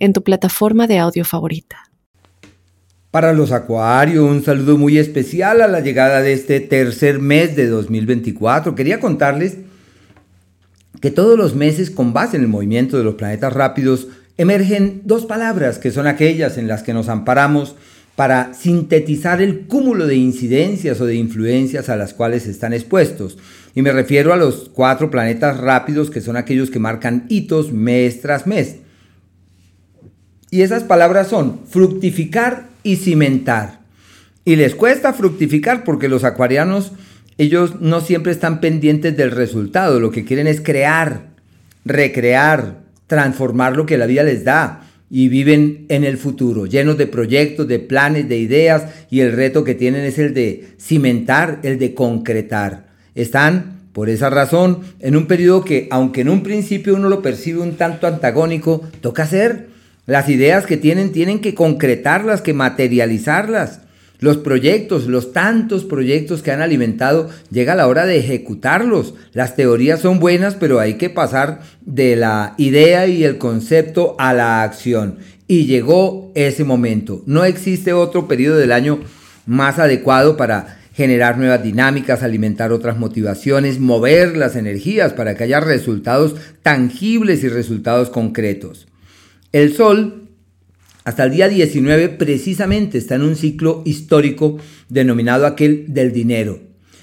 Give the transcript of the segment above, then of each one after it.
en tu plataforma de audio favorita. Para los acuarios, un saludo muy especial a la llegada de este tercer mes de 2024. Quería contarles que todos los meses, con base en el movimiento de los planetas rápidos, emergen dos palabras que son aquellas en las que nos amparamos para sintetizar el cúmulo de incidencias o de influencias a las cuales están expuestos. Y me refiero a los cuatro planetas rápidos que son aquellos que marcan hitos mes tras mes. Y esas palabras son fructificar y cimentar. Y les cuesta fructificar porque los acuarianos, ellos no siempre están pendientes del resultado. Lo que quieren es crear, recrear, transformar lo que la vida les da. Y viven en el futuro, llenos de proyectos, de planes, de ideas. Y el reto que tienen es el de cimentar, el de concretar. Están por esa razón, en un periodo que, aunque en un principio uno lo percibe un tanto antagónico, toca hacer, las ideas que tienen tienen que concretarlas, que materializarlas. Los proyectos, los tantos proyectos que han alimentado, llega la hora de ejecutarlos. Las teorías son buenas, pero hay que pasar de la idea y el concepto a la acción. Y llegó ese momento. No existe otro periodo del año más adecuado para generar nuevas dinámicas, alimentar otras motivaciones, mover las energías para que haya resultados tangibles y resultados concretos. El Sol, hasta el día 19, precisamente está en un ciclo histórico denominado aquel del dinero.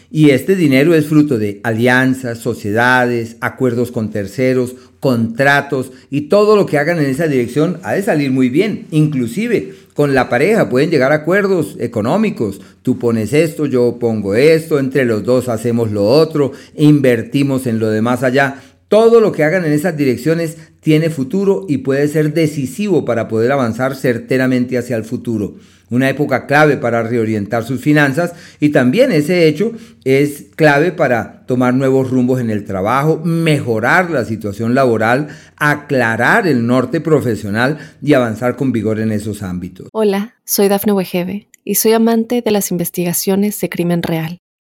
Y este dinero es fruto de alianzas, sociedades, acuerdos con terceros, contratos y todo lo que hagan en esa dirección ha de salir muy bien. Inclusive con la pareja pueden llegar a acuerdos económicos. Tú pones esto, yo pongo esto, entre los dos hacemos lo otro, invertimos en lo demás allá. Todo lo que hagan en esas direcciones tiene futuro y puede ser decisivo para poder avanzar certeramente hacia el futuro. Una época clave para reorientar sus finanzas y también ese hecho es clave para tomar nuevos rumbos en el trabajo, mejorar la situación laboral, aclarar el norte profesional y avanzar con vigor en esos ámbitos. Hola, soy Dafne Wegebe y soy amante de las investigaciones de crimen real.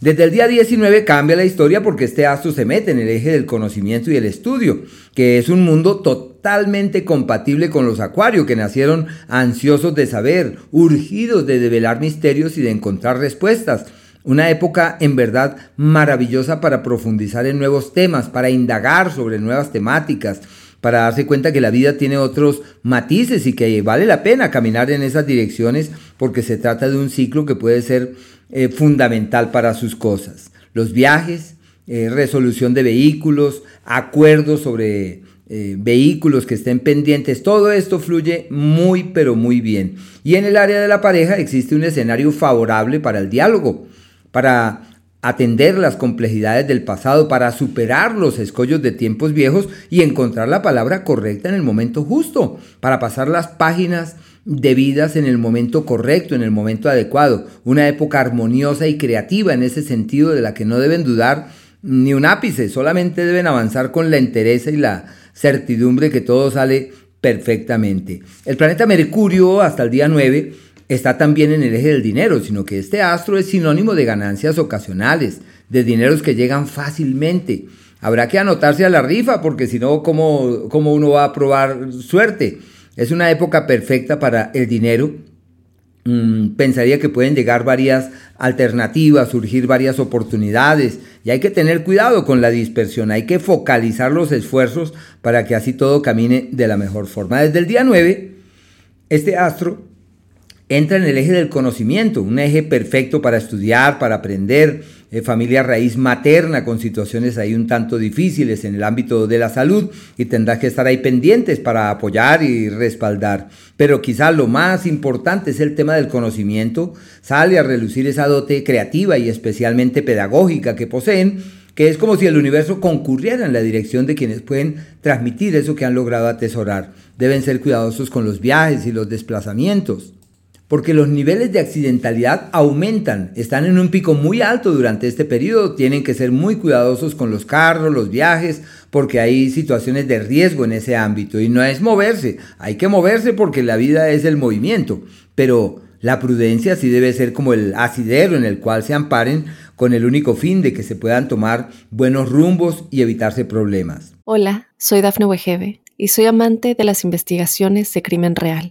Desde el día 19 cambia la historia porque este astro se mete en el eje del conocimiento y el estudio, que es un mundo totalmente compatible con los acuarios que nacieron ansiosos de saber, urgidos de develar misterios y de encontrar respuestas. Una época en verdad maravillosa para profundizar en nuevos temas, para indagar sobre nuevas temáticas, para darse cuenta que la vida tiene otros matices y que vale la pena caminar en esas direcciones porque se trata de un ciclo que puede ser eh, fundamental para sus cosas. Los viajes, eh, resolución de vehículos, acuerdos sobre eh, vehículos que estén pendientes, todo esto fluye muy pero muy bien. Y en el área de la pareja existe un escenario favorable para el diálogo, para atender las complejidades del pasado para superar los escollos de tiempos viejos y encontrar la palabra correcta en el momento justo, para pasar las páginas debidas en el momento correcto, en el momento adecuado, una época armoniosa y creativa en ese sentido de la que no deben dudar ni un ápice, solamente deben avanzar con la entereza y la certidumbre que todo sale perfectamente. El planeta Mercurio hasta el día 9 está también en el eje del dinero, sino que este astro es sinónimo de ganancias ocasionales, de dineros que llegan fácilmente. Habrá que anotarse a la rifa porque si no, ¿cómo, ¿cómo uno va a probar suerte? Es una época perfecta para el dinero. Mm, pensaría que pueden llegar varias alternativas, surgir varias oportunidades y hay que tener cuidado con la dispersión, hay que focalizar los esfuerzos para que así todo camine de la mejor forma. Desde el día 9, este astro entra en el eje del conocimiento, un eje perfecto para estudiar, para aprender, eh, familia raíz materna con situaciones ahí un tanto difíciles en el ámbito de la salud y tendrás que estar ahí pendientes para apoyar y respaldar. Pero quizá lo más importante es el tema del conocimiento, sale a relucir esa dote creativa y especialmente pedagógica que poseen que es como si el universo concurriera en la dirección de quienes pueden transmitir eso que han logrado atesorar. Deben ser cuidadosos con los viajes y los desplazamientos porque los niveles de accidentalidad aumentan, están en un pico muy alto durante este periodo, tienen que ser muy cuidadosos con los carros, los viajes, porque hay situaciones de riesgo en ese ámbito y no es moverse, hay que moverse porque la vida es el movimiento, pero la prudencia sí debe ser como el asidero en el cual se amparen con el único fin de que se puedan tomar buenos rumbos y evitarse problemas. Hola, soy Dafne Wegebe y soy amante de las investigaciones de crimen real.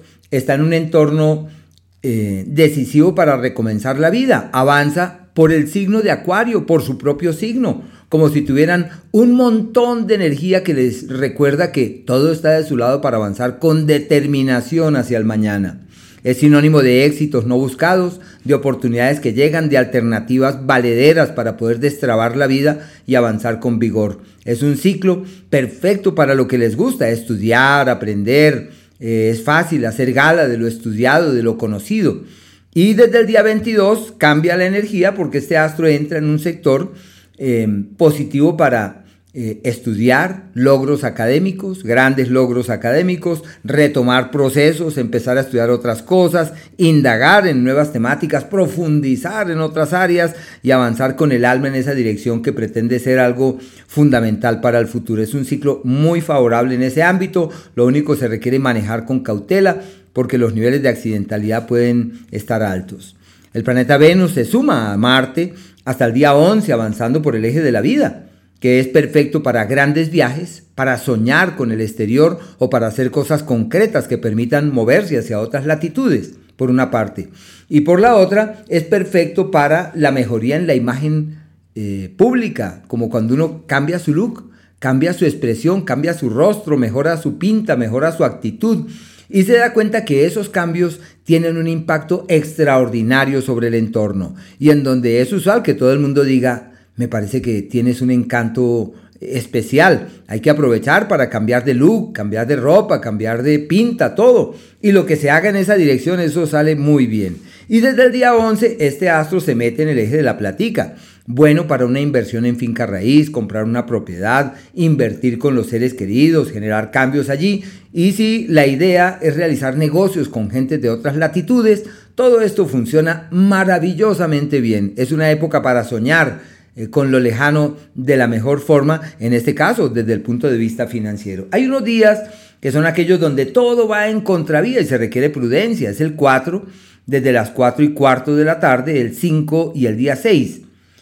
está en un entorno eh, decisivo para recomenzar la vida. Avanza por el signo de Acuario, por su propio signo, como si tuvieran un montón de energía que les recuerda que todo está de su lado para avanzar con determinación hacia el mañana. Es sinónimo de éxitos no buscados, de oportunidades que llegan, de alternativas valederas para poder destrabar la vida y avanzar con vigor. Es un ciclo perfecto para lo que les gusta, estudiar, aprender, eh, es fácil hacer gala de lo estudiado, de lo conocido. Y desde el día 22 cambia la energía porque este astro entra en un sector eh, positivo para eh, estudiar logros académicos, grandes logros académicos, retomar procesos, empezar a estudiar otras cosas, indagar en nuevas temáticas, profundizar en otras áreas y avanzar con el alma en esa dirección que pretende ser algo fundamental para el futuro. Es un ciclo muy favorable en ese ámbito, lo único se requiere manejar con cautela porque los niveles de accidentalidad pueden estar altos. El planeta Venus se suma a Marte hasta el día 11 avanzando por el eje de la vida que es perfecto para grandes viajes, para soñar con el exterior o para hacer cosas concretas que permitan moverse hacia otras latitudes, por una parte. Y por la otra, es perfecto para la mejoría en la imagen eh, pública, como cuando uno cambia su look, cambia su expresión, cambia su rostro, mejora su pinta, mejora su actitud. Y se da cuenta que esos cambios tienen un impacto extraordinario sobre el entorno. Y en donde es usual que todo el mundo diga, me parece que tienes un encanto especial. Hay que aprovechar para cambiar de look, cambiar de ropa, cambiar de pinta, todo. Y lo que se haga en esa dirección, eso sale muy bien. Y desde el día 11, este astro se mete en el eje de la platica. Bueno para una inversión en finca raíz, comprar una propiedad, invertir con los seres queridos, generar cambios allí. Y si la idea es realizar negocios con gente de otras latitudes, todo esto funciona maravillosamente bien. Es una época para soñar con lo lejano de la mejor forma, en este caso desde el punto de vista financiero. Hay unos días que son aquellos donde todo va en contravía y se requiere prudencia. Es el 4, desde las 4 y cuarto de la tarde, el 5 y el día 6.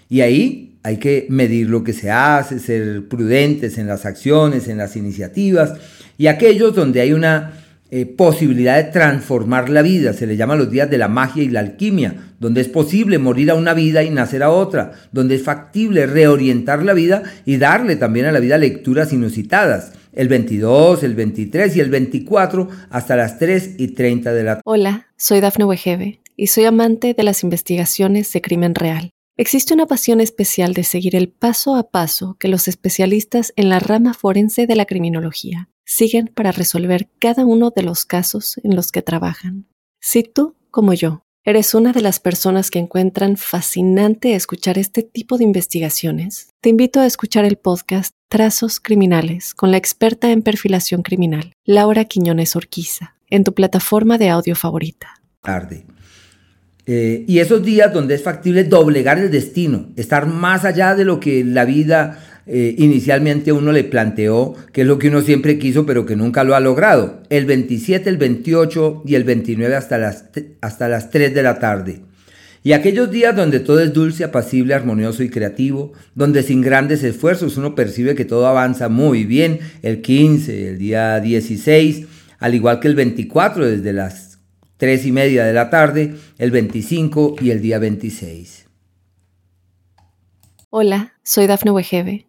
Y ahí hay que medir lo que se hace, ser prudentes en las acciones, en las iniciativas. Y aquellos donde hay una eh, posibilidad de transformar la vida. Se le llama los días de la magia y la alquimia, donde es posible morir a una vida y nacer a otra, donde es factible reorientar la vida y darle también a la vida lecturas inusitadas. El 22, el 23 y el 24 hasta las 3 y 30 de la. Hola, soy Dafne Wegebe y soy amante de las investigaciones de crimen real. Existe una pasión especial de seguir el paso a paso que los especialistas en la rama forense de la criminología siguen para resolver cada uno de los casos en los que trabajan. Si tú, como yo, eres una de las personas que encuentran fascinante escuchar este tipo de investigaciones, te invito a escuchar el podcast Trazos Criminales con la experta en perfilación criminal, Laura Quiñones Orquiza, en tu plataforma de audio favorita. Tarde. Eh, y esos días donde es factible doblegar el destino, estar más allá de lo que la vida eh, inicialmente uno le planteó que es lo que uno siempre quiso pero que nunca lo ha logrado. El 27, el 28 y el 29 hasta las, hasta las 3 de la tarde. Y aquellos días donde todo es dulce, apacible, armonioso y creativo, donde sin grandes esfuerzos uno percibe que todo avanza muy bien, el 15, el día 16, al igual que el 24 desde las 3 y media de la tarde, el 25 y el día 26. Hola, soy Dafne Wegebe